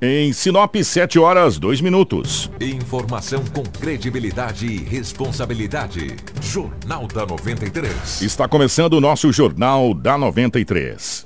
Em Sinop, 7 horas, 2 minutos. Informação com credibilidade e responsabilidade. Jornal da 93. Está começando o nosso Jornal da 93.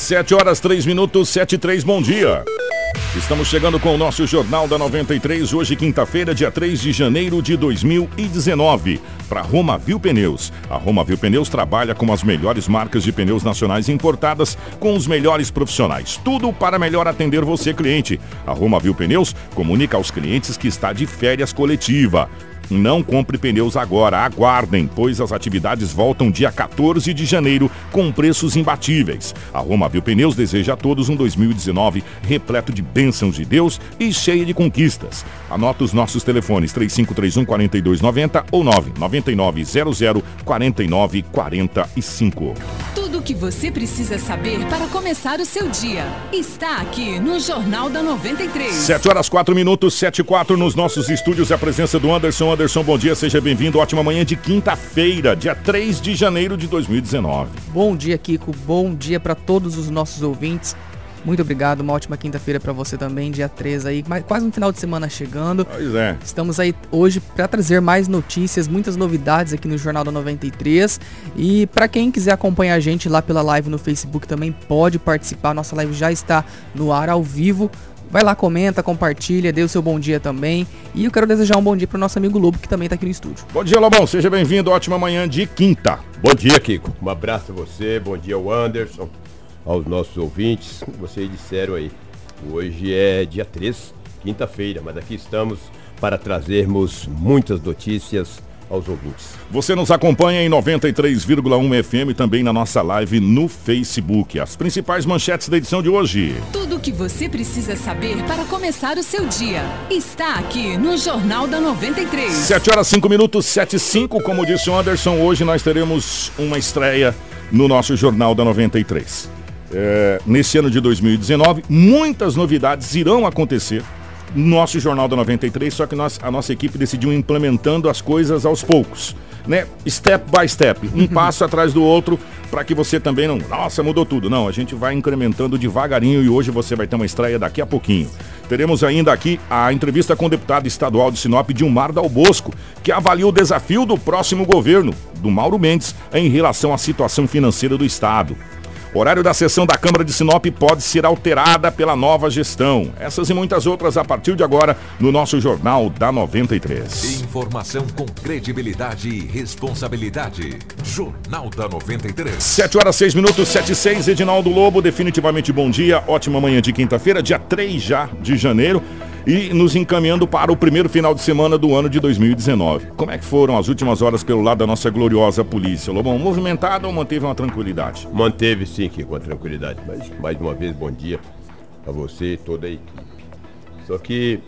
7 horas 3 minutos, 7 e 3, bom dia. Estamos chegando com o nosso Jornal da 93, hoje quinta-feira, dia 3 de janeiro de 2019, para Roma Viu Pneus. A Roma Viu Pneus trabalha com as melhores marcas de pneus nacionais importadas com os melhores profissionais. Tudo para melhor atender você, cliente. A Roma Viu Pneus comunica aos clientes que está de férias coletiva. Não compre pneus agora, aguardem, pois as atividades voltam dia 14 de janeiro com preços imbatíveis. A Roma Pneus deseja a todos um 2019 repleto de bênçãos de Deus e cheio de conquistas. Anota os nossos telefones 3531 4290 ou 99900 4945. Tudo o que você precisa saber para começar o seu dia está aqui no Jornal da 93. 7 horas 4 minutos, 7 e 4 nos nossos estúdios. A presença do Anderson. Anderson, bom dia, seja bem-vindo. Ótima manhã de quinta-feira, dia 3 de janeiro de 2019. Bom dia, Kiko. Bom dia para todos os nossos ouvintes. Muito obrigado, uma ótima quinta-feira para você também, dia 3 aí, quase um final de semana chegando. Pois é. Estamos aí hoje para trazer mais notícias, muitas novidades aqui no Jornal da 93. E para quem quiser acompanhar a gente lá pela live no Facebook também pode participar. Nossa live já está no ar ao vivo. Vai lá, comenta, compartilha, dê o seu bom dia também. E eu quero desejar um bom dia pro nosso amigo Lobo, que também tá aqui no estúdio. Bom dia, Lobão. Seja bem-vindo. Ótima manhã de quinta. Bom dia, Kiko. Um abraço a você, bom dia ao Anderson, aos nossos ouvintes. Vocês disseram aí, hoje é dia 3, quinta-feira, mas aqui estamos para trazermos muitas notícias aos ouvintes. Você nos acompanha em 93,1 FM também na nossa live no Facebook. As principais manchetes da edição de hoje. Tudo o que você precisa saber para começar o seu dia está aqui no Jornal da 93. 7 horas 5 minutos, 7 e 5. Como disse o Anderson, hoje nós teremos uma estreia no nosso Jornal da 93. É, nesse ano de 2019, muitas novidades irão acontecer nosso Jornal da 93, só que nós, a nossa equipe decidiu implementando as coisas aos poucos, né? Step by step, um passo atrás do outro, para que você também não, nossa, mudou tudo. Não, a gente vai incrementando devagarinho e hoje você vai ter uma estreia daqui a pouquinho. Teremos ainda aqui a entrevista com o deputado estadual de Sinop, Dilmar Dal Bosco, que avalia o desafio do próximo governo, do Mauro Mendes, em relação à situação financeira do estado. Horário da sessão da Câmara de Sinop pode ser alterada pela nova gestão. Essas e muitas outras a partir de agora no nosso Jornal da 93. Informação com credibilidade e responsabilidade. Jornal da 93. 7 horas 6 minutos, 7 e 6. Edinaldo Lobo, definitivamente bom dia. Ótima manhã de quinta-feira, dia 3 já de janeiro e nos encaminhando para o primeiro final de semana do ano de 2019. Como é que foram as últimas horas pelo lado da nossa gloriosa polícia? Lobão, movimentada ou manteve uma tranquilidade? Manteve sim, que com a tranquilidade. Mas mais uma vez, bom dia a você e toda a equipe. Só que,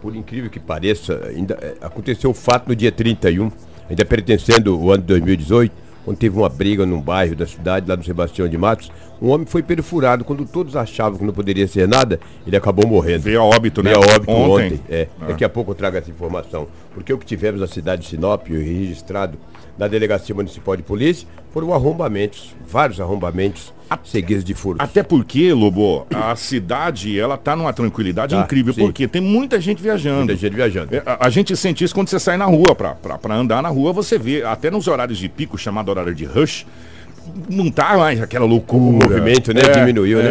por incrível que pareça, ainda é, aconteceu o fato no dia 31, ainda pertencendo ao ano de 2018 quando teve uma briga num bairro da cidade, lá no Sebastião de Matos, um homem foi perfurado. Quando todos achavam que não poderia ser nada, ele acabou morrendo. Veio a óbito, né? Veio a óbito ontem. ontem. É. Ah. Daqui a pouco eu trago essa informação. Porque o que tivemos na cidade de Sinop, registrado na Delegacia Municipal de Polícia, foram arrombamentos, vários arrombamentos seguidos de furtos. Até porque, Lobo, a cidade, ela tá numa tranquilidade tá, incrível, sim. porque tem muita gente viajando. Muita gente viajando. É, a, a, gente sente isso quando você sai na rua, pra, pra, pra andar na rua, você vê, até nos horários de pico, chamado horário de rush, não tá mais aquela loucura. O movimento, né? É, Diminuiu, né? é.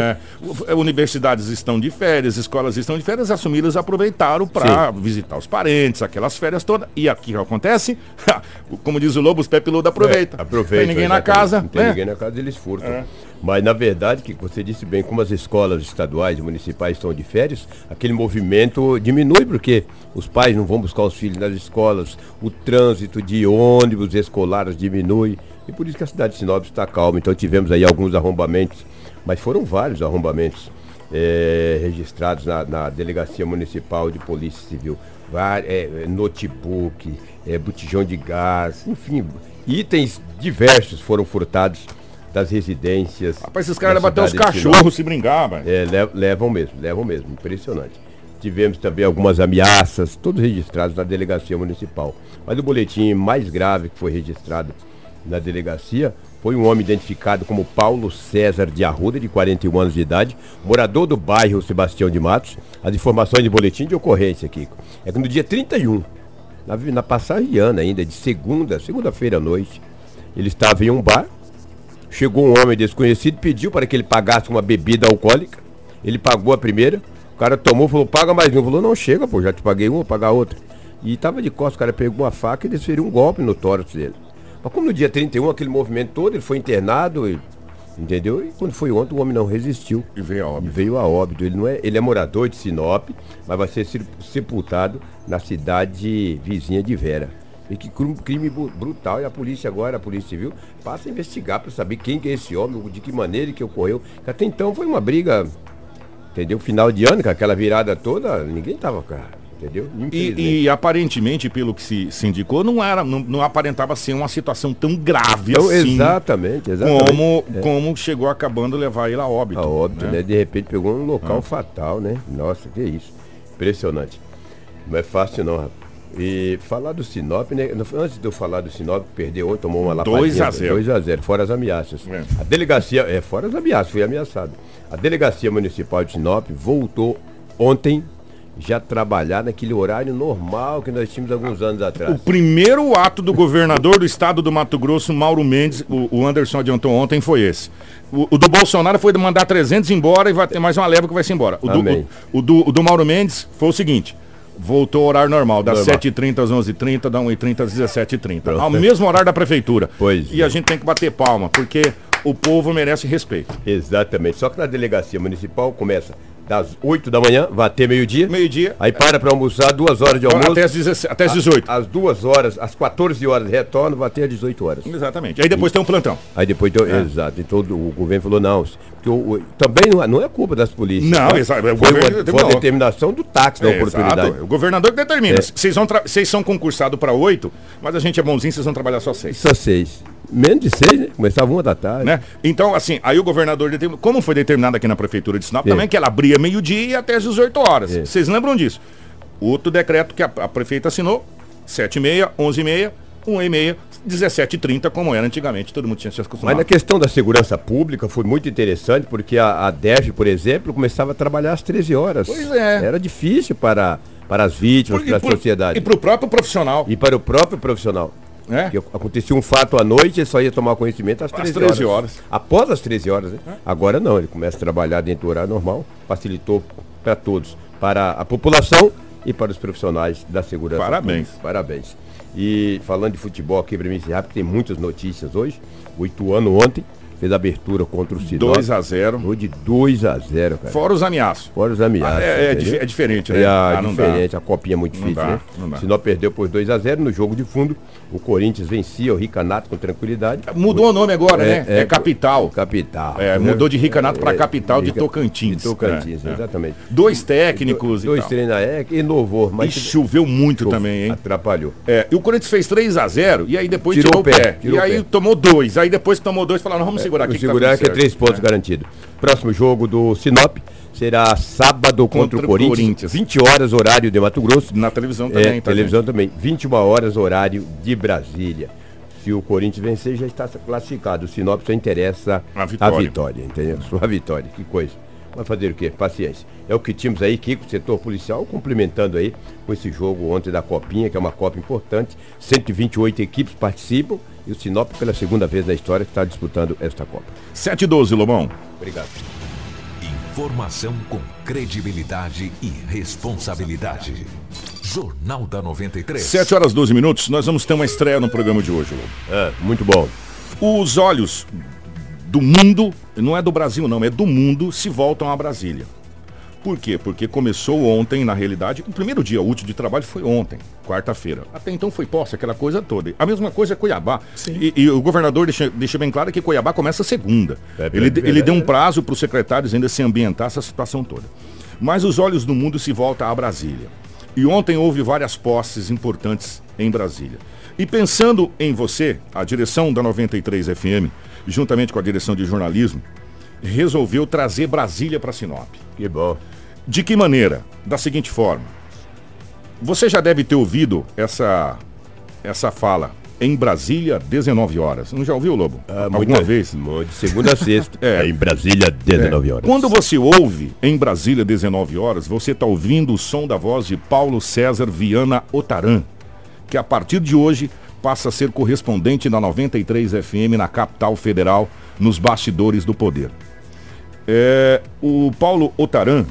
né? Universidades estão de férias, escolas estão de férias, as famílias aproveitaram para visitar os parentes, aquelas férias todas. E aqui acontece? Como diz o Lobo, os pé piludo aproveita. É, aproveita. Tem ninguém na casa. Não tem né? ninguém na casa, eles furtam. É. Mas na verdade, que você disse bem, como as escolas estaduais e municipais estão de férias, aquele movimento diminui porque os pais não vão buscar os filhos nas escolas, o trânsito de ônibus escolares diminui. E por isso que a cidade de Sinop está calma. Então tivemos aí alguns arrombamentos, mas foram vários arrombamentos. é, registrados na, na Delegacia Municipal de Polícia Civil. Var- é, é, notebook, é, botijão de gás, enfim, itens diversos foram furtados das residências. Rapaz, esses caras da bater os cachorros se brincar, velho. É, le- levam mesmo, levam mesmo, impressionante. Tivemos também algumas ameaças, todos registrados na delegacia municipal. Mas o boletim mais grave que foi registrado na delegacia foi um homem identificado como Paulo César de Arruda, de 41 anos de idade, morador do bairro Sebastião de Matos. As informações de boletim de ocorrência, Kiko, é que no dia 31, na, na passagem ainda, de segunda, segunda-feira à noite, ele estava em um bar, Chegou um homem desconhecido, pediu para que ele pagasse uma bebida alcoólica. Ele pagou a primeira, o cara tomou, falou, paga mais um. Falou, não, chega, pô, já te paguei uma, vou pagar outra. E tava de costas, o cara pegou uma faca e desferiu um golpe no tórax dele. Mas como no dia 31, aquele movimento todo, ele foi internado, e- entendeu? E quando foi ontem, o homem não resistiu. E veio a E óbito. veio a óbito. Ele, não é, ele é morador de Sinop, mas vai ser se- sepultado na cidade vizinha de Vera. E que crime brutal. E a polícia agora, a Polícia Civil, passa a investigar para saber quem que é esse homem, de que maneira que ocorreu. Até então foi uma briga, entendeu? Final de ano, com aquela virada toda, ninguém tava, cara. Entendeu? E, e aparentemente, pelo que se, se indicou, não era, não, não aparentava ser uma situação tão grave Então, assim. exatamente, exatamente. Como, como chegou acabando levar ele a óbito. A óbito, né? né? De repente pegou um local fatal, né? Nossa, que isso. Impressionante. Não é fácil não, rapaz. E falar do Sinop, né? Antes de eu falar do Sinop, perdeu ontem, tomou uma lapadinha. 2 a 0. 2 a 0 fora as ameaças. É. A delegacia, é, fora as ameaças, fui ameaçado. A delegacia municipal de Sinop voltou ontem já trabalhar naquele horário normal que nós tínhamos alguns anos atrás. O primeiro ato do governador do estado do Mato Grosso, Mauro Mendes, o, o Anderson adiantou ontem, foi esse. O, o do Bolsonaro foi mandar 300 embora e vai ter mais uma leva que vai se embora. O do, Amém. o, o do, o do Mauro Mendes foi o seguinte. Voltou ao horário normal, das Normal. 7h30 às 11h30, da 1h30 às 17h30. Pronto. Ao mesmo horário da prefeitura. Pois E é. a gente tem que bater palma, porque o povo merece respeito. Exatamente. Só que na delegacia municipal começa das 8 da manhã, vai até meio-dia. Meio-dia. Aí para para almoçar, duas horas de almoço. Até as, 17, até as 18. Às duas horas, às 14 horas retorno, vai até às 18 horas. Exatamente. Aí depois tem um plantão. Aí depois deu, É. exato. Então o governo falou, não, o, o- também não, é- não é culpa das polícias. Não, tá? exato, é Foi, que foi a determinação do táxi da É, oportunidade. exato. O governador que determina. É. Vocês vocês são concursados para oito, mas a gente é bonzinho, vocês vão trabalhar só seis. Só seis. Menos de seis, né? Começava uma da tarde. Né? Então, assim, aí o governador determinou. Como foi determinado aqui na prefeitura de Sinop É. também, que ela abria meio-dia e até às 18 horas. É. Vocês lembram disso? Outro decreto que a, a prefeita assinou: 7h30, 11h30, 1h30, 17h30, como era antigamente. Todo mundo tinha se Mas acostumado. na questão da segurança pública foi muito interessante, porque a, a DEF, por exemplo, começava a trabalhar às 13 horas. Pois é. Era difícil para, para as vítimas, para a sociedade. E para o próprio profissional. E para o próprio profissional. né? Que acontecia um fato à noite, ele só ia tomar conhecimento às 13, 13 horas. horas. Após as 13 horas, né? Agora não, ele começa a trabalhar dentro do horário normal, facilitou para todos, para a população e para os profissionais da segurança. Parabéns. pública. Parabéns. E falando de futebol aqui para mim encerrar, porque tem muitas notícias hoje. O Ituano ontem fez a abertura contra o Sinop. 2 a 0 Foi de 2 a 0, cara. Fora os ameaços. Fora os ameaças. É, é é diferente, né? É Ah, dá. diferente, a copinha é muito difícil, dá, né? não dá. Sinop perdeu por 2 a 0 no jogo de fundo. O Corinthians vencia o Ricanato com tranquilidade. Mudou o nome agora, né? É, capital. Capital. É, né? mudou de Ricanato para É, capital de Tocantins. De Tocantins, É, é. exatamente. Dois técnicos Dois e treinos é, inovou, mas E choveu muito Chove- também, hein? atrapalhou. É, e o Corinthians fez 3 a 0 e aí depois Tirou tirou, o pé. pé, tirou e aí pé. tomou dois. Aí depois que tomou dois, falaram, vamos segurar aqui. Vamos que tá segurar que é três pontos garantidos. Próximo jogo do Sinop será sábado contra, Contra o Corinthians, Corinthians. 20 horas horário de Mato Grosso. Na televisão também, É, tá, televisão também. 21 horas, horário de Brasília. Se o Corinthians vencer, já está classificado. O Sinop só interessa A vitória. a vitória, entendeu? Só a vitória. Que coisa. Vai fazer o quê? Paciência. É o que tínhamos aí, Kiko, setor policial, complementando aí com esse jogo ontem da Copinha, que é uma Copa importante. 128 equipes participam e o Sinop, pela segunda vez na história, está disputando esta Copa. 7 e 12, Lobão. Obrigado. Informação com credibilidade e responsabilidade. Jornal da 93. 7 horas 12 minutos, nós vamos ter uma estreia no programa de hoje. É, muito bom. Os olhos do mundo, não é do Brasil não, é do mundo, se voltam a Brasília. Por quê? Porque começou ontem, na realidade, o primeiro dia útil de trabalho foi ontem, quarta-feira. Até então foi posse, aquela coisa toda. A mesma coisa é Cuiabá. E, e o governador deixa, deixa, bem claro que Cuiabá começa segunda. É ele, ele deu um prazo para os secretários ainda se ambientar essa situação toda. Mas os olhos do mundo se voltam a Brasília. E ontem houve várias posses importantes em Brasília. E pensando em você, a direção da 93 FM, juntamente com a direção de jornalismo, resolveu trazer Brasília para Sinop. Que bom. De que maneira? Da seguinte forma. Você já deve ter ouvido essa essa fala em Brasília, 19 horas. Não já ouviu, Lobo? Ah, Alguma muita, vez? De segunda a sexta. é. Em Brasília, 19 é. horas. Quando você ouve em Brasília, 19 horas, você está ouvindo o som da voz de Paulo César Viana Otaran que a partir de hoje passa a ser correspondente da 93 FM na capital federal, nos bastidores do poder. É, o Paulo Otaran,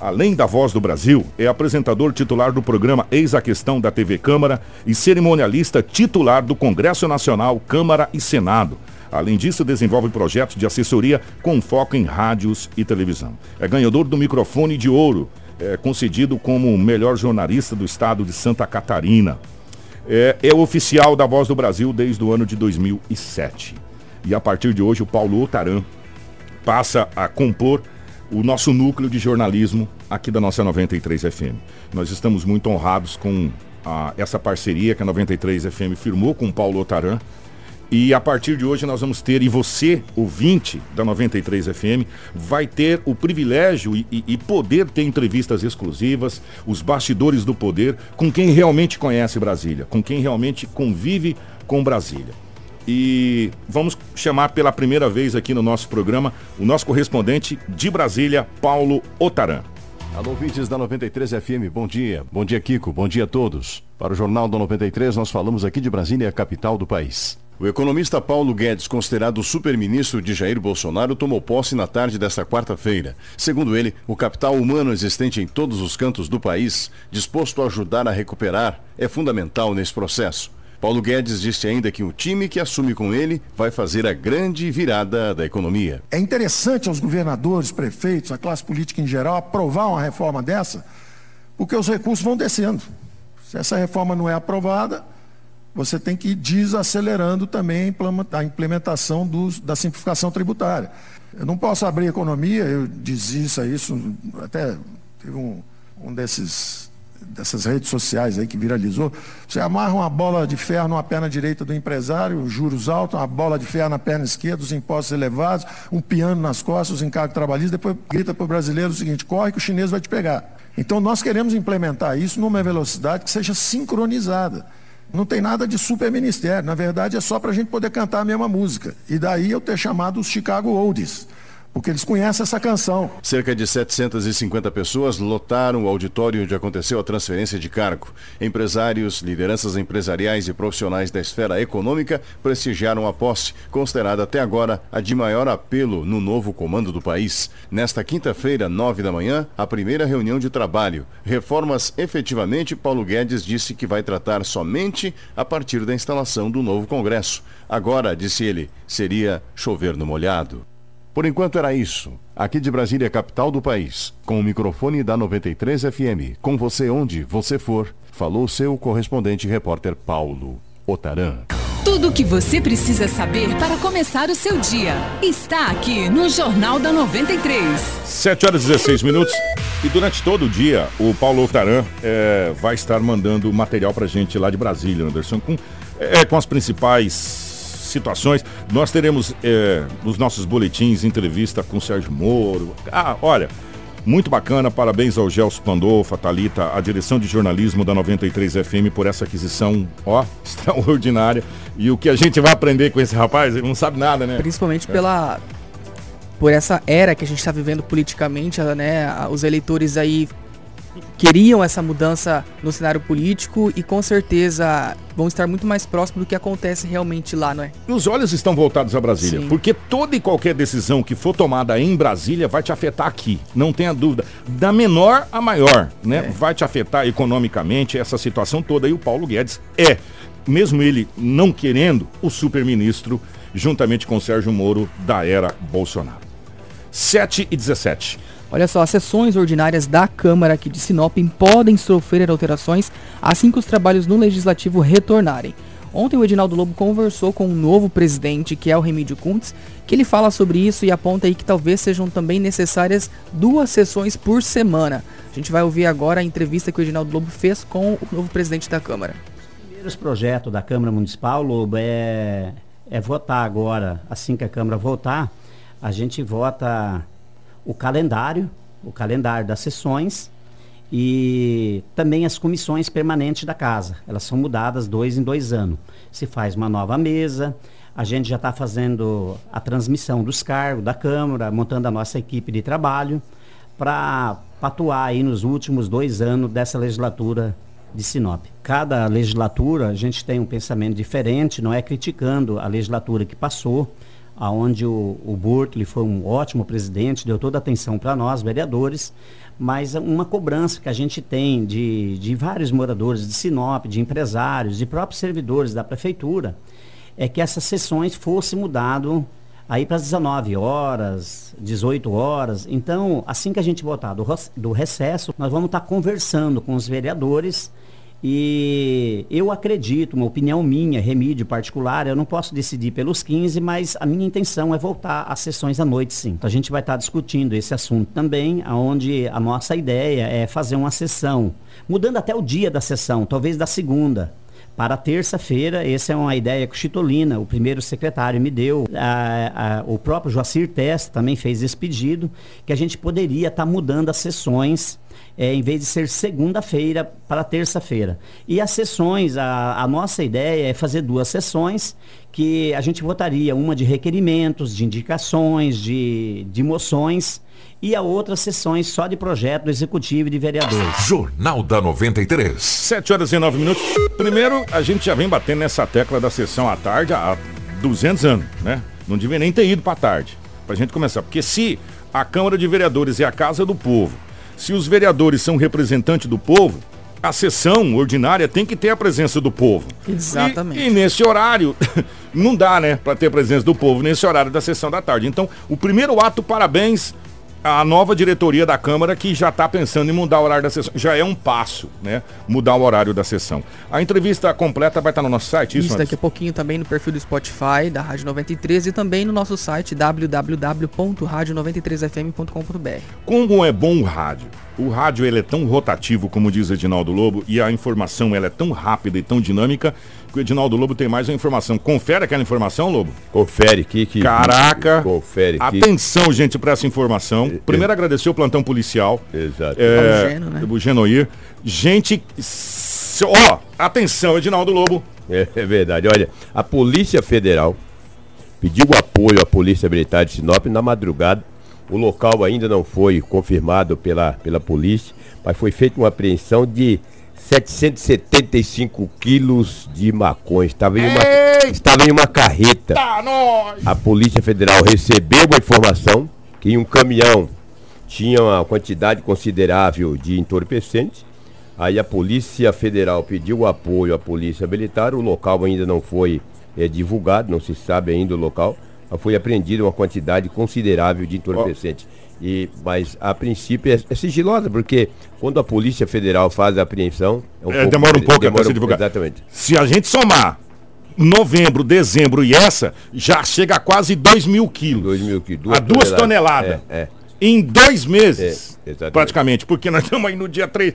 além da Voz do Brasil, é apresentador titular do programa Eis a Questão da TV Câmara e cerimonialista titular do Congresso Nacional, Câmara e Senado. Além disso, desenvolve projetos de assessoria com foco em rádios e televisão. É ganhador do microfone de ouro, é, concedido como melhor jornalista do estado de Santa Catarina é, é oficial da Voz do Brasil desde o ano de 2007. E a partir de hoje, o Paulo Otaran passa a compor o nosso núcleo de jornalismo aqui da nossa 93 FM. Nós estamos muito honrados com a, essa parceria que a 93 FM firmou com o Paulo Otaran e a partir de hoje nós vamos ter, e você, ouvinte da 93 FM, vai ter o privilégio e, e, e, poder ter entrevistas exclusivas, os bastidores do poder, com quem realmente conhece Brasília, com quem realmente convive com Brasília. E vamos chamar pela primeira vez aqui no nosso programa o nosso correspondente de Brasília, Paulo Otaran. Alô, ouvintes da 93 FM, bom dia. Bom dia, Kiko. Bom dia a todos. Para o Jornal da 93, nós falamos aqui de Brasília, a capital do país. O economista Paulo Guedes, considerado super-ministro de Jair Bolsonaro, tomou posse na tarde desta quarta-feira. Segundo ele, o capital humano existente em todos os cantos do país, disposto a ajudar a recuperar, é fundamental nesse processo. Paulo Guedes disse ainda que o time que assume com ele vai fazer a grande virada da economia. É interessante aos governadores, prefeitos, a classe política em geral, aprovar uma reforma dessa, porque os recursos vão descendo. Se essa reforma não é aprovada, você tem que ir desacelerando também a implementação dos, da simplificação tributária. Eu não posso abrir economia, eu dizia isso, isso até teve um, um desses dessas redes sociais aí que viralizou, você amarra uma bola de ferro numa perna direita do empresário, juros altos, uma bola de ferro na perna esquerda, os impostos elevados, um piano nas costas, os encargos trabalhistas, depois grita para o brasileiro o seguinte, corre que o chinês vai te pegar. Então nós queremos implementar isso numa velocidade que seja sincronizada. Não tem nada de super ministério, na verdade é só para a gente poder cantar a mesma música. E daí eu ter chamado os Chicago Oldies porque eles conhecem essa canção. Cerca de 750 pessoas lotaram o auditório onde aconteceu a transferência de cargo. Empresários, lideranças empresariais e profissionais da esfera econômica prestigiaram a posse, considerada até agora a de maior apelo no novo comando do país. Nesta quinta-feira, nove da manhã, a primeira reunião de trabalho. Reformas, efetivamente, Paulo Guedes disse que vai tratar somente a partir da instalação do novo Congresso. Agora, disse ele, seria chover no molhado. Por enquanto era isso. Aqui de Brasília, capital do país, com o microfone da 93 FM, com você onde você for, falou seu correspondente repórter Paulo Otaran. Tudo o que você precisa saber para começar o seu dia está aqui no Jornal da 93. 7 horas e 16 minutos. E durante todo o dia, o Paulo Otaran é, vai estar mandando material para gente lá de Brasília, Anderson, com, é, com as principais situações. Nós teremos é, nos nossos boletins entrevista com o Sérgio Moro. Ah, olha, muito bacana. Parabéns ao Gelson Pandolfa, Thalita, a direção de jornalismo da 93 FM por essa aquisição, ó, extraordinária. E o que a gente vai aprender com esse rapaz, ele não sabe nada, né? Principalmente é. pela por essa era que a gente está vivendo politicamente, né? Os eleitores aí queriam essa mudança no cenário político e com certeza vão estar muito mais próximos do que acontece realmente lá, não é? Os olhos estão voltados a Brasília, Sim. porque toda e qualquer decisão que for tomada em Brasília vai te afetar aqui, não tenha dúvida. Da menor a maior, né? É. Vai te afetar economicamente essa situação toda e o Paulo Guedes é, mesmo ele não querendo, o super-ministro juntamente com o Sérgio Moro da era Bolsonaro. 7 e 17. Olha só, as sessões ordinárias da Câmara aqui de Sinop podem sofrer alterações assim que os trabalhos no Legislativo retornarem. Ontem o Edinaldo Lobo conversou com o um novo presidente, que é o Remídio Kuntz, que ele fala sobre isso e aponta aí que talvez sejam também necessárias duas sessões por semana. A gente vai ouvir agora a entrevista que o Edinaldo Lobo fez com o novo presidente da Câmara. Os primeiros projetos da Câmara Municipal, Lobo, é, é votar agora, assim que a Câmara votar, a gente vota o calendário, o calendário das sessões e também as comissões permanentes da casa. Elas são mudadas dois em dois anos. Se faz uma nova mesa, a gente já está fazendo a transmissão dos cargos da Câmara, montando a nossa equipe de trabalho para atuar aí nos últimos dois anos dessa legislatura de Sinop. Cada legislatura a gente tem um pensamento diferente, não é criticando a legislatura que passou, aonde o, o foi um ótimo presidente, deu toda a atenção para nós, vereadores, mas uma cobrança que a gente tem de, de vários moradores de Sinop, de empresários, de próprios servidores da prefeitura, é que essas sessões fossem mudado aí para as 19 horas, 18 horas. Então, assim que a gente voltar do, do recesso, nós vamos estar tá conversando com os vereadores e eu acredito, uma opinião minha, remídio particular, eu não posso decidir pelos 15, mas a minha intenção é voltar às sessões à noite, sim. Então a gente vai estar discutindo esse assunto também, onde a nossa ideia é fazer uma sessão, mudando até o dia da sessão, talvez da segunda. Para terça-feira, essa é uma ideia que o Chitolina, o primeiro secretário, me deu. A, a, o próprio Joacir Testa também fez esse pedido, que a gente poderia estar mudando as sessões é, em vez de ser segunda-feira para terça-feira. E as sessões, a, a, nossa ideia é fazer duas sessões que a gente votaria, uma de requerimentos, de indicações, de, de moções e a outra sessões só de projeto do executivo e de vereadores. Jornal da 93. 7 horas e 9 minutos. Primeiro, a gente já vem batendo nessa tecla da sessão à tarde há 200 anos, né? Não devia nem ter ido para tarde, para a gente começar. Porque se a Câmara de Vereadores é a casa do povo, se os vereadores são representantes do povo, a sessão ordinária tem que ter a presença do povo. Exatamente. E, e nesse horário, não dá, né, para ter a presença do povo nesse horário da sessão da tarde. Então, o primeiro ato, parabéns a nova diretoria da Câmara que já está pensando em mudar o horário da sessão. Já é um passo, né? Mudar o horário da sessão. A entrevista completa vai estar no nosso site, isso? Isso, daqui a pouquinho também no perfil do Spotify da Rádio 93 e também no nosso site www.radio93fm.com.br. Como é bom o rádio? O rádio ele é tão rotativo, como diz Edinaldo Lobo, e a informação ela é tão rápida e tão dinâmica que o Edinaldo Lobo tem mais uma informação. Confere aquela informação, Lobo? Confere, que. que Caraca! Confere. Atenção, gente, para essa informação. Primeiro, agradecer o plantão policial. Exato. É, o, Geno, né? o Genoir. Gente, ó, atenção, Edinaldo Lobo. É, é verdade. Olha, a Polícia Federal pediu apoio à Polícia Militar de Sinop na madrugada o local ainda não foi confirmado pela, pela polícia, mas foi feita uma apreensão de 775 quilos de maconha. Estava em uma, estava em uma carreta. A Polícia Federal recebeu a informação que em um caminhão tinha uma quantidade considerável de entorpecentes. Aí a Polícia Federal pediu apoio à Polícia Militar. O local ainda não foi é, divulgado, não se sabe ainda o local foi apreendida uma quantidade considerável de entorpecente. Oh. E, mas a princípio é, é, sigilosa, porque quando a Polícia Federal faz a apreensão. É um é, pouco, demora um pouco para se divulgar. Exatamente. Se a gente somar novembro, dezembro e essa, já chega a quase 2 mil quilos. 2 mil quilos. Duas a duas toneladas. É, é em dois meses. É, praticamente, porque nós estamos aí no dia 3.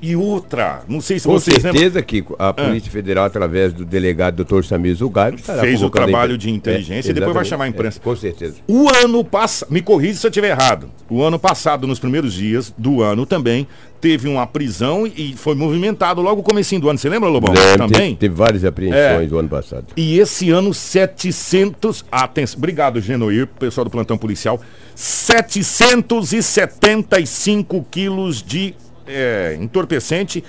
E outra, não sei se Com vocês certeza que a Polícia ah. Federal, através do delegado Dr. Samir Zugairo, fez o trabalho de inteligência é, e depois vai chamar a imprensa. É, com certeza. O ano passado, me corrija se eu estiver errado. O ano passado, nos primeiros dias do ano também, teve uma prisão e foi movimentado logo o comecinho do ano. Você lembra, Lobão? Também? Teve, teve várias apreensões é. do ano passado. E esse ano, 700. Atenção. Obrigado, Genoir, pessoal do plantão policial. 775 quilos de é, entorpecente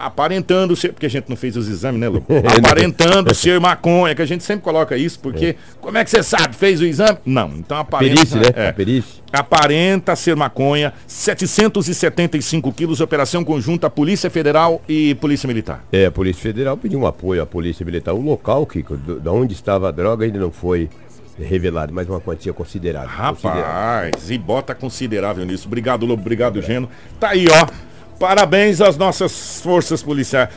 aparentando ser, porque a gente não fez os exames, né, Lu? aparentando ser maconha, que a gente sempre coloca isso, porque é. como é que você sabe? Fez o exame? Não, então aparenta. Perícia, né? É, perícia. Aparenta ser maconha, 775 quilos, operação conjunta Polícia Federal e Polícia Militar. É, a Polícia Federal pediu um apoio à Polícia Militar. O local que, da onde estava a droga ainda não foi revelado, mas uma quantia considerável. considerável. Rapaz, e bota considerável nisso. Obrigado, Lobo. Obrigado, Geno. Tá aí, ó. Parabéns às nossas forças policiais.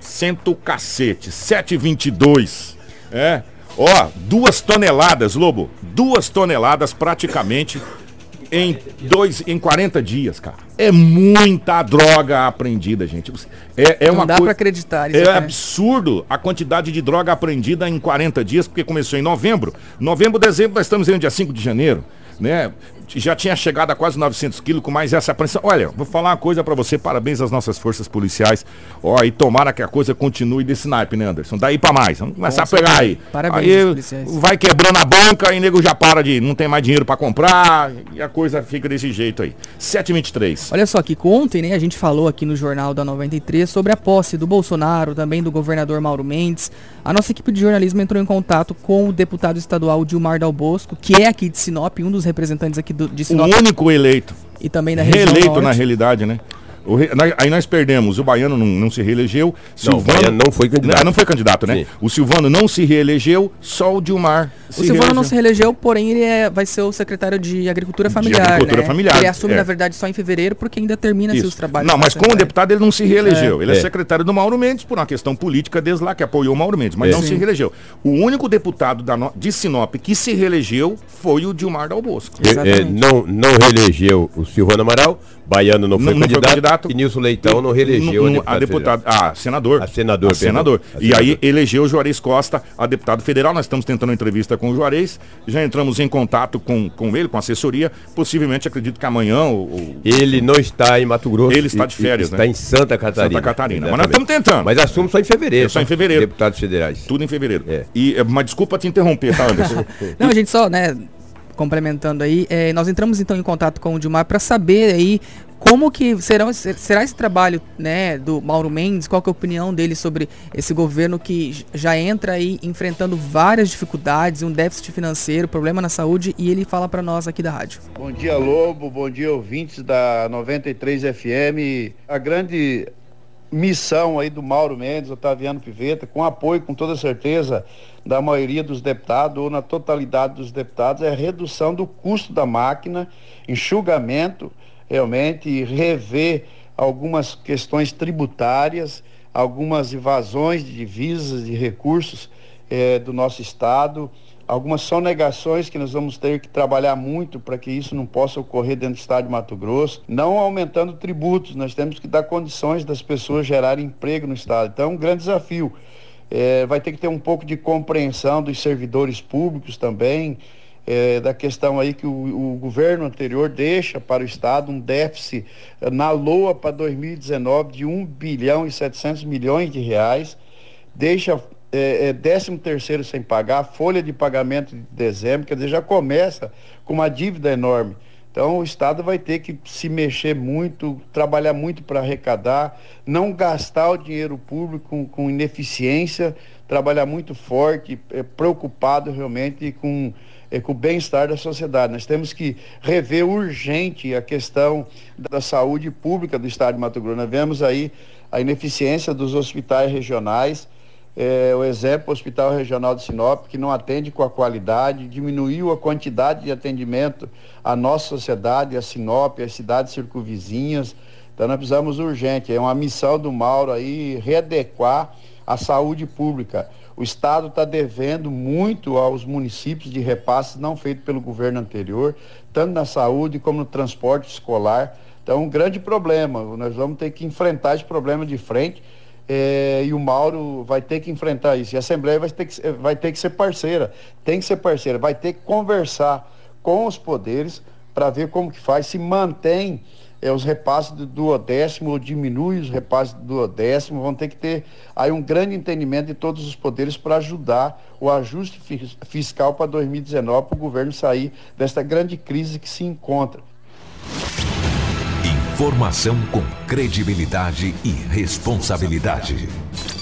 Cento cacete, 722. É. Ó, duas toneladas, Lobo. Duas toneladas praticamente em dois, em 40 dias, cara. É muita droga apreendida, gente. É, é Não uma dá coi- pra acreditar. É né? absurdo a quantidade de droga apreendida em 40 dias, porque começou em novembro. Novembro, dezembro, nós estamos no dia 5 de janeiro, né? Já tinha chegado a quase 900 quilos com mais essa apreensão. Olha, vou falar uma coisa pra você, parabéns às nossas forças policiais. Ó, e tomara que a coisa continue desse naipe, né, Anderson? Daí pra mais. Vamos começar a pegar aí. Parabéns aí policiais. vai quebrando a banca e nego já para de. não tem mais dinheiro pra comprar e a coisa fica desse jeito aí. 723. Olha só que ontem, né, a gente falou aqui no Jornal da 93 sobre a posse do Bolsonaro, também do governador Mauro Mendes. A nossa equipe de jornalismo entrou em contato com o deputado estadual Dilmar Dal Bosco, que é aqui de Sinop, um dos representantes aqui do, de O Sinop único eleito. e também da região reeleito norte. na realidade, né? O Aí nós perdemos, o Baiano não, não se reelegeu, Silvano Baiano não foi candidato. Não, não foi candidato, né? Sim. O Silvano não se reelegeu, só o Dilmar O Silvano não se reelegeu, porém ele é- vai ser o secretário de Agricultura Familiar. Agricultura né? Familiar, Ele assume, é. na verdade, só em fevereiro, porque ainda termina seus trabalhos. Não, mas como deputado ele não se reelegeu. Ele é, É. secretário do Mauro Mendes por uma questão política desde lá que apoiou o Mauro Mendes, mas É. não Sim. se reelegeu. O único deputado da no- de Sinop que se reelegeu foi o Dilmar Dal Bosco. É, é, Exatamente. não, não reelegeu o Silvano Amaral, Baiano não foi, Não- não foi candidato, candidato. e Nilson Leitão não reelegeu No- no- a deputado, a senador. A senador, A senador. A E aí elegeu o Juarez Costa a deputado federal. Nós estamos tentando uma entrevista com o Juarez. Já entramos em contato com, com ele, com a assessoria. Possivelmente, acredito que amanhã ou, ou Ele não está em Mato Grosso. Ele está de e- férias, Está né? em Santa Catarina. Santa Catarina. Mas nós Exatamente. estamos tentando. Mas assume só em fevereiro. É só em fevereiro. Deputados federais. tudo em fevereiro. É. E, eh, mas desculpa te interromper, tá, Anderson? Não, a gente só, né, complementando aí, é, nós entramos então em contato com o Dilmar para saber aí como que serão, será esse trabalho, né, do Mauro Mendes, qual é a opinião dele sobre esse governo que já entra aí enfrentando várias dificuldades, um déficit financeiro, problema na saúde, e ele fala para nós aqui da rádio. Bom dia, Lobo. Bom dia, ouvintes da 93 FM. A grande missão aí do Mauro Mendes, Otaviano Piveta, com apoio, com toda certeza, da maioria dos deputados, ou na totalidade dos deputados, é a redução do custo da máquina, enxugamento, realmente, rever algumas questões tributárias, algumas evasões de divisas e recursos eh, do nosso Estado, algumas sonegações que nós vamos ter que trabalhar muito para que isso não possa ocorrer dentro do Estado de Mato Grosso, não aumentando tributos, nós temos que dar condições das pessoas gerarem emprego no Estado. Então é um grande desafio. Eh, vai ter que ter um pouco de compreensão dos servidores públicos também, eh, da questão aí que o, o governo anterior deixa para o Estado um déficit eh, na LOA para 2019 de 1 bilhão e 700 milhões de reais, deixa é, é, 13 terceiro sem pagar, folha de pagamento de dezembro, quer dizer, já começa com uma dívida enorme. Então o Estado vai ter que se mexer muito, trabalhar muito para arrecadar, não gastar o dinheiro público com, com ineficiência, trabalhar muito forte, é, preocupado realmente com, é, com o bem-estar da sociedade. Nós temos que rever urgente a questão da saúde pública do Estado de Mato Grosso. Nós vemos aí a ineficiência dos hospitais regionais, é, o exemplo, o Hospital Regional de Sinop, que não atende com a qualidade, diminuiu a quantidade de atendimento à nossa sociedade, a Sinop, às cidades circunvizinhas. Então nós precisamos urgente, é uma missão do Mauro aí readequar a saúde pública. O Estado está devendo muito aos municípios de repasses não feitos pelo governo anterior, tanto na saúde como no transporte escolar. Então, um grande problema. Nós vamos ter que enfrentar esse problema de frente é, e o Mauro vai ter que enfrentar isso. E a Assembleia vai ter, que, vai ter que ser parceira, tem que ser parceira, vai ter que conversar com os poderes para ver como que faz, se mantém é, os repasses do duodécimo ou diminui os repasses do duodécimo, vão ter que ter aí um grande entendimento de todos os poderes para ajudar o ajuste fi- fiscal para 2019 para o governo sair desta grande crise que se encontra. Informação com credibilidade e responsabilidade.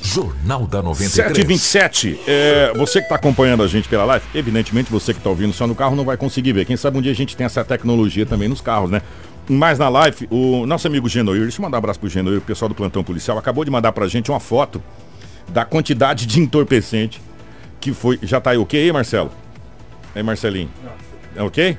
Jornal da 93. 727. É, você que está acompanhando a gente pela live, evidentemente você que está ouvindo só no carro não vai conseguir ver. Quem sabe um dia a gente tem essa tecnologia também nos carros, né? Mas na live, o nosso amigo Genoir, deixa eu mandar um abraço pro Genoir, o pessoal do plantão policial, acabou de mandar pra gente uma foto da quantidade de entorpecente que foi. Já tá aí ok aí, Marcelo? Aí, Marcelinho. É ok?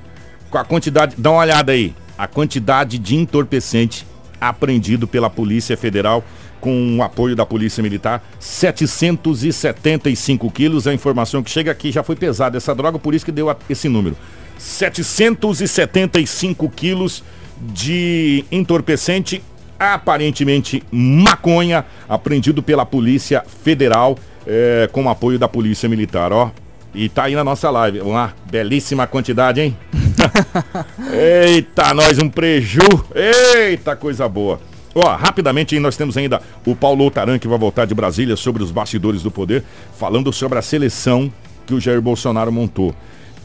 Com a quantidade. Dá uma olhada aí. A quantidade de entorpecente apreendido pela Polícia Federal com o apoio da Polícia Militar, 775 quilos. A informação que chega aqui já foi pesada essa droga, por isso que deu esse número. 775 quilos de entorpecente, aparentemente maconha, apreendido pela Polícia Federal é, com o apoio da Polícia Militar, ó. E tá aí na nossa live. Uma belíssima quantidade, hein? Eita, nós um preju. Eita, coisa boa. Ó, rapidamente nós temos ainda o Paulo Otaran que vai voltar de Brasília sobre os bastidores do poder, falando sobre a seleção que o Jair Bolsonaro montou.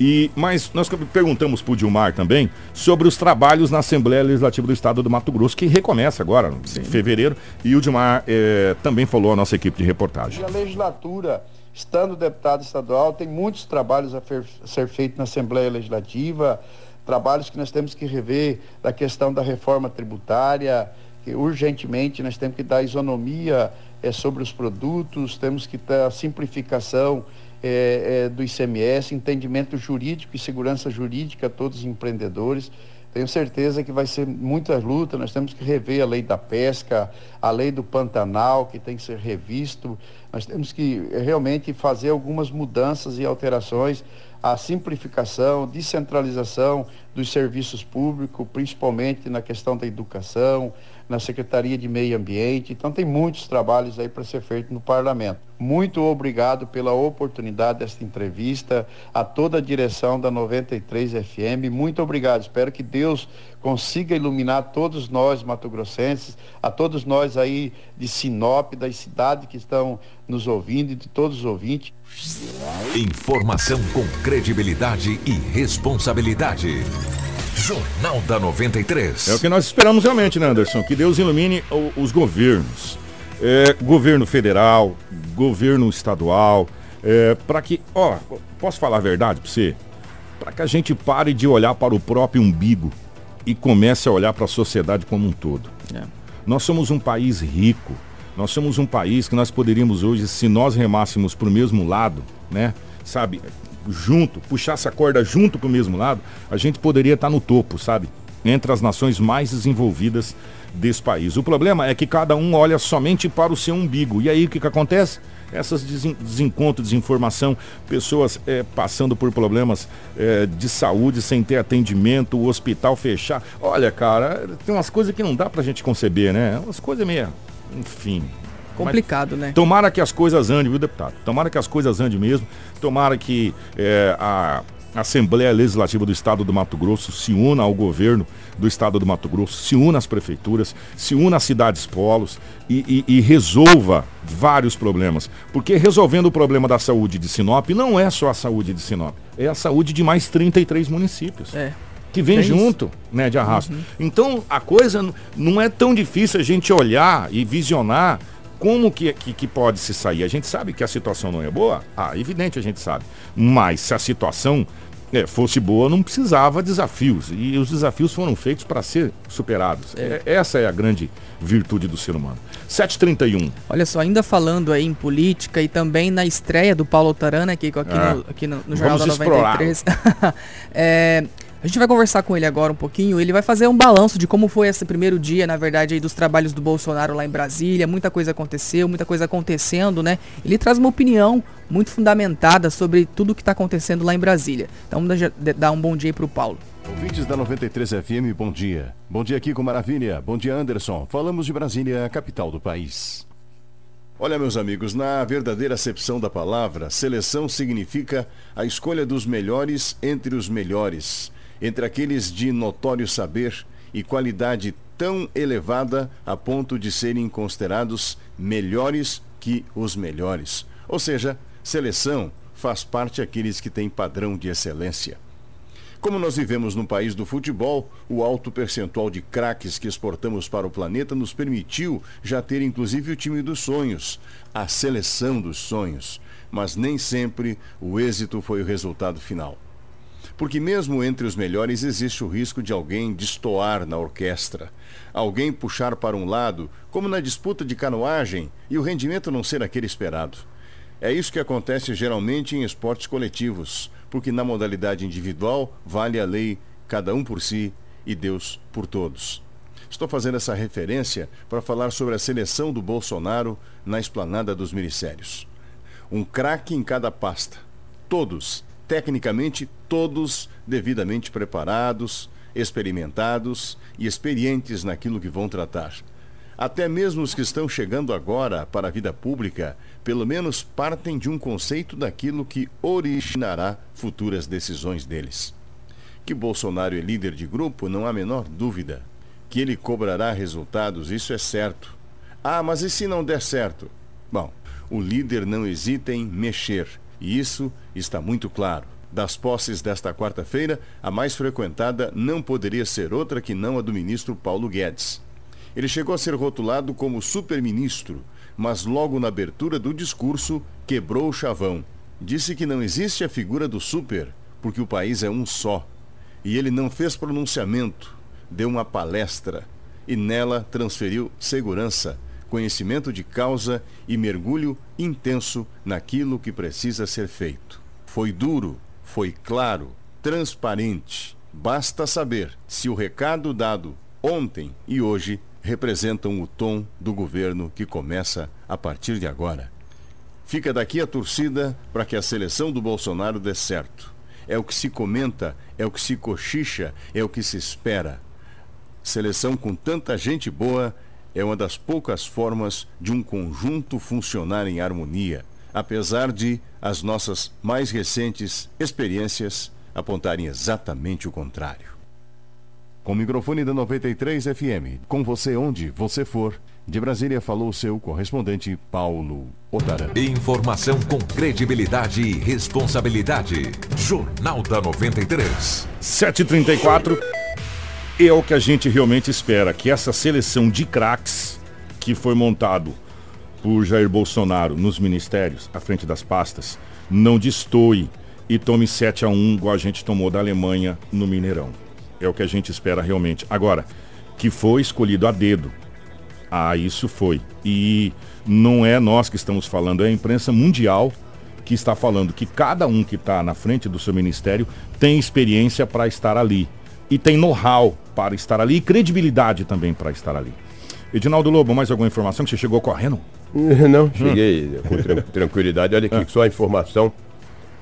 E, mas nós perguntamos para o Dilmar também sobre os trabalhos na Assembleia Legislativa do Estado do Mato Grosso, que recomeça agora, Sim. em fevereiro, e o Dilmar eh, também falou à nossa equipe de reportagem. A legislatura, estando deputado estadual, tem muitos trabalhos a fer, ser feitos na Assembleia Legislativa, trabalhos que nós temos que rever da questão da reforma tributária, que urgentemente nós temos que dar isonomia é, sobre os produtos, temos que ter a simplificação é, é, do ICMS, entendimento jurídico e segurança jurídica a todos os empreendedores. Tenho certeza que vai ser muita luta, nós temos que rever a lei da pesca, a lei do Pantanal, que tem que ser revisto. Nós temos que realmente fazer algumas mudanças e alterações, a simplificação, descentralização dos serviços públicos, principalmente na questão da educação, na Secretaria de Meio Ambiente. Então tem muitos trabalhos aí para ser feito no parlamento. Muito obrigado pela oportunidade desta entrevista, a toda a direção da 93 FM. Muito obrigado. Espero que Deus consiga iluminar todos nós mato-grossenses, a todos nós aí de Sinop, das cidades que estão nos ouvindo e de todos os ouvintes. Informação com credibilidade e responsabilidade. Jornal da 93. É o que nós esperamos realmente, né, Anderson? Que Deus ilumine o, os governos. É, governo federal, governo estadual, é, para que, ó, posso falar a verdade para você? Para que a gente pare de olhar para o próprio umbigo e comece a olhar para a sociedade como um todo. É. Nós somos um país rico, nós somos um país que nós poderíamos hoje, se nós remássemos para o mesmo lado, né? Sabe, junto, puxasse a corda junto para o mesmo lado, a gente poderia estar tá no topo, sabe? Entre as nações mais desenvolvidas desse país. O problema é que cada um olha somente para o seu umbigo. E aí o que, que acontece? Essas desencontros, desinformação, pessoas é, passando por problemas é, de saúde sem ter atendimento, o hospital fechar. Olha, cara, tem umas coisas que não dá pra gente conceber, né? Umas coisas meio. Enfim, Complicado, Mas, né? Tomara que as coisas andem, viu, deputado? Tomara que as coisas andem mesmo. Tomara que é, a Assembleia Legislativa do Estado do Mato Grosso se una ao governo do Estado do Mato Grosso, se una às prefeituras, se una às cidades polos e, e, e, resolva vários problemas. Porque resolvendo o problema da saúde de Sinop, não é só a saúde de Sinop, é a saúde de mais 33 municípios. É. Que vem é junto, né, de arrasto. Uhum. Então a coisa não é tão difícil a gente olhar e visionar como que, que, que, pode se sair? A gente sabe que a situação não é boa? Ah, evidente a gente sabe. Mas se a situação é, fosse boa, não precisava desafios. E os desafios foram feitos para ser superados. É. É, essa é a grande virtude do ser humano. 731. Olha só, ainda falando aí em política e também na estreia do Paulo Tarana aqui, aqui, ah, no, aqui no, no Jornal da 93. é, a gente vai conversar com ele agora um pouquinho. Ele vai fazer um balanço de como foi esse primeiro dia, na verdade, aí dos trabalhos do Bolsonaro lá em Brasília. Muita coisa aconteceu, muita coisa acontecendo, né? Ele traz uma opinião muito fundamentada sobre tudo o que está acontecendo lá em Brasília. Então vamos dar um bom dia para o Paulo. Ouvintes da 93 FM, bom dia. Bom dia, Kiko Maravilha. Bom dia, Anderson. Falamos de Brasília, a capital do país. Olha, meus amigos, na verdadeira acepção da palavra, seleção significa a escolha dos melhores entre os melhores entre aqueles de notório saber e qualidade tão elevada a ponto de serem considerados melhores que os melhores. Ou seja, seleção faz parte aqueles que têm padrão de excelência. Como nós vivemos num país do futebol, o alto percentual de craques que exportamos para o planeta nos permitiu já ter inclusive o time dos sonhos, a seleção dos sonhos. Mas nem sempre o êxito foi o resultado final porque mesmo entre os melhores existe o risco de alguém destoar na orquestra, alguém puxar para um lado, como na disputa de canoagem, e o rendimento não ser aquele esperado. É isso que acontece geralmente em esportes coletivos, porque na modalidade individual vale a lei cada um por si e Deus por todos. Estou fazendo essa referência para falar sobre a seleção do Bolsonaro na esplanada dos ministérios. Um craque em cada pasta. Todos, tecnicamente todos, devidamente preparados, experimentados e experientes naquilo que vão tratar. Até mesmo os que estão chegando agora para a vida pública, pelo menos partem de um conceito daquilo que originará futuras decisões deles. Que Bolsonaro é líder de grupo, não há menor dúvida. Que ele cobrará resultados, isso é certo. Ah, mas e se não der certo? Bom, o líder não hesita em mexer, e isso está muito claro. Das posses desta quarta-feira, a mais frequentada não poderia ser outra que não a do ministro Paulo Guedes. Ele chegou a ser rotulado como super-ministro, mas logo na abertura do discurso quebrou o chavão. Disse que não existe a figura do super, porque o país é um só. E ele não fez pronunciamento, deu uma palestra e nela transferiu segurança, conhecimento de causa e mergulho intenso naquilo que precisa ser feito. Foi duro, foi claro, transparente. Basta saber se o recado dado ontem e hoje representam o tom do governo que começa a partir de agora. Fica daqui a torcida para que a seleção do Bolsonaro dê certo. É o que se comenta, é o que se cochicha, é o que se espera. Seleção com tanta gente boa é uma das poucas formas de um conjunto funcionar em harmonia, apesar de as nossas mais recentes experiências apontarem exatamente o contrário. Com o microfone da 93 FM, com você onde você for, de Brasília falou seu correspondente Paulo Otaran. Informação com credibilidade e responsabilidade. Jornal da 93. 734 é o que a gente realmente espera, que essa seleção de craques que foi montado por Jair Bolsonaro nos ministérios, à frente das pastas, não destoie e tome 7 a 1 igual a gente tomou da Alemanha no Mineirão. É o que a gente espera realmente. Agora, que foi escolhido a dedo. Ah, isso foi. E não é nós que estamos falando, é a imprensa mundial que está falando que cada um que está na frente do seu ministério tem experiência para estar ali. E tem know-how para estar ali e credibilidade também para estar ali. Edinaldo Lobo, mais alguma informação que você chegou correndo? Não, cheguei com tran tranquilidade. Olha aqui, ah. só a informação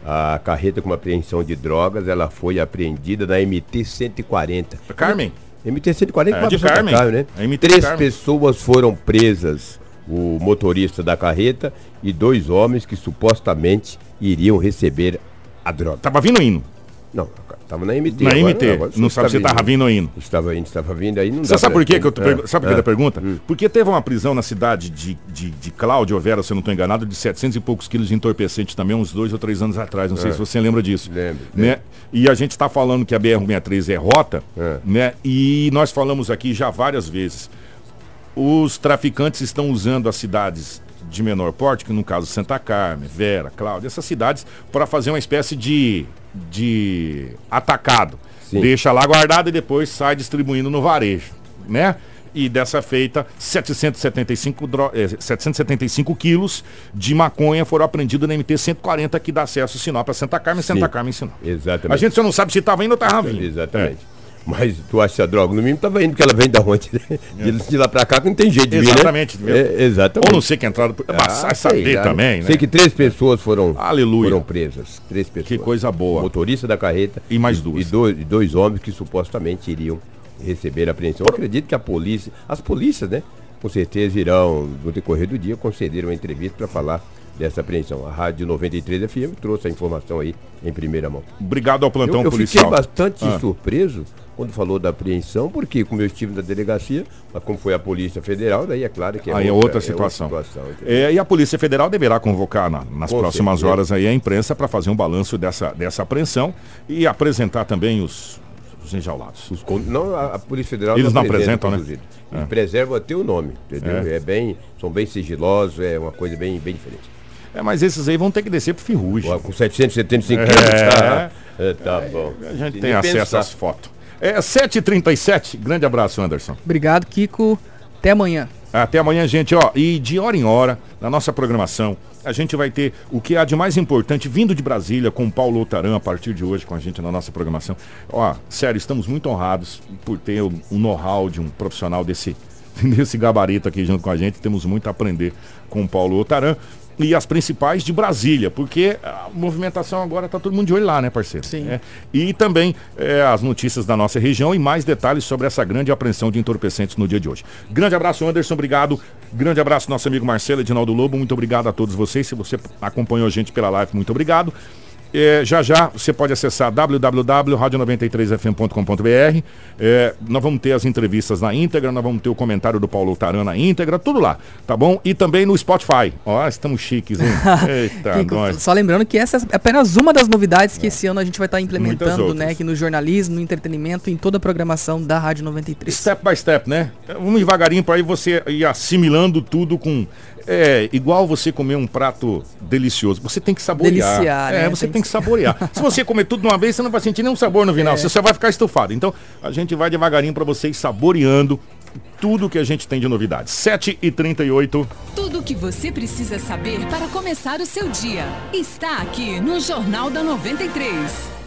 a carreta com apreensão de drogas, ela foi apreendida na MT 140. Carmen? MT 140 é, de Carmen. Carmen né? É Três pessoas foram presas, o motorista da carreta e dois homens que supostamente iriam receber a droga. Tava vindo indo. Não, Estava na MT. Na agora, MT. Agora, não sabe se estava vindo ou indo. Estava indo, estava vindo, aí não Você sabe por que eu tô é, Sabe por que é. da pergunta? Hum. Porque teve uma prisão na cidade de, de, de Cláudio Vera, se eu não estou enganado, de 700 e poucos quilos de entorpecente também, uns dois ou três anos atrás. Não é. sei se você lembra disso. Lembro. Né? E a gente está falando que a BR-63 é rota, é. né? E nós falamos aqui já várias vezes. Os traficantes estão usando as cidades de menor porte, que no caso Santa Carmen, Vera, Cláudia, essas cidades, para fazer uma espécie de, de atacado. Sim. Deixa lá guardado e depois sai distribuindo no varejo, né? E dessa feita, 775, dro... eh, 775 quilos de maconha foram apreendidos na MT-140 que dá acesso Sinop a Santa Carmen, Sim. Santa Carmen Sinop. Exatamente. A gente só não sabe se estava indo ou estava vindo. Exatamente. É. Mas tu acha a droga? No mínimo estava indo, porque ela vem da onde? De, de lá para cá que não tem jeito de exatamente, vir, né? É, exatamente. Ou não sei que entraram. Ah, vai saber sei, também, né? Sei que três pessoas foram, Aleluia. foram presas. Três pessoas. Que coisa boa. O motorista da carreta. E mais duas. E dois, e dois homens que supostamente iriam receber a apreensão. Eu acredito que a polícia, as polícias, né? Com certeza irão, no decorrer do dia, conceder uma entrevista para falar dessa apreensão. A Rádio 93 FM trouxe a informação aí em primeira mão. Obrigado ao plantão eu, eu policial. Eu fiquei bastante ah. surpreso quando falou da apreensão, porque como eu estive na delegacia, mas como foi a Polícia Federal, daí é claro que é, aí outra, é outra situação. É outra situação é, e a Polícia Federal deverá convocar na, nas Com próximas certeza. horas aí a imprensa para fazer um balanço dessa, dessa apreensão e apresentar também os, os enjaulados. Os, não, a, a, Polícia Federal Eles não, não apresentam, né? É. Preserva até o nome, entendeu? É. é. bem, são bem sigilosos, é uma coisa bem, bem diferente. É, mas esses aí vão ter que descer pro Ferrugem. Com 775 quilos, tá, é, tá bom. A gente tem acesso pensar. às fotos. É 7h37. Grande abraço, Anderson. Obrigado, Kiko. Até amanhã. Até amanhã, gente, ó. E de hora em hora, na nossa programação, a gente vai ter o que há de mais importante vindo de Brasília com o Paulo Otaran a partir de hoje com a gente na nossa programação. Ó, sério, estamos muito honrados por ter o, o know-how de um profissional desse, desse gabarito aqui junto com a gente. Temos muito a aprender com o Paulo Otaran e as principais de Brasília, porque a movimentação agora está todo mundo de olho lá, né, parceiro? Sim. É. E também é, as notícias da nossa região e mais detalhes sobre essa grande apreensão de entorpecentes no dia de hoje. Grande abraço, Anderson, obrigado. Grande abraço, nosso amigo Marcelo Edinaldo Lobo, muito obrigado a todos vocês. Se você acompanhou a gente pela live, muito obrigado. É, já já você pode acessar www.radio93fm.com.br. É, nós vamos ter as entrevistas na íntegra, nós vamos ter o comentário do Paulo Taran na íntegra, tudo lá, tá bom? E também no Spotify. Ó, estamos chiques, hein? Eita, Kiko. Só lembrando que essa é apenas uma das novidades que esse ano a gente vai estar implementando, né, aqui no jornalismo, no entretenimento, em toda a programação da Rádio 93. Step by step, né? Vamos devagarinho para aí você ir assimilando tudo com. É igual você comer um prato delicioso. Você tem que saborear. Deliciar, é, né? você Tem tem que saborear. Se você comer tudo de uma vez, você não vai sentir nenhum sabor no final. Você só vai ficar estufado. Então, a gente vai devagarinho para vocês saboreando tudo que a gente tem de novidades. 7 e 38 Tudo o que você precisa saber para começar o seu dia está aqui no Jornal da 93.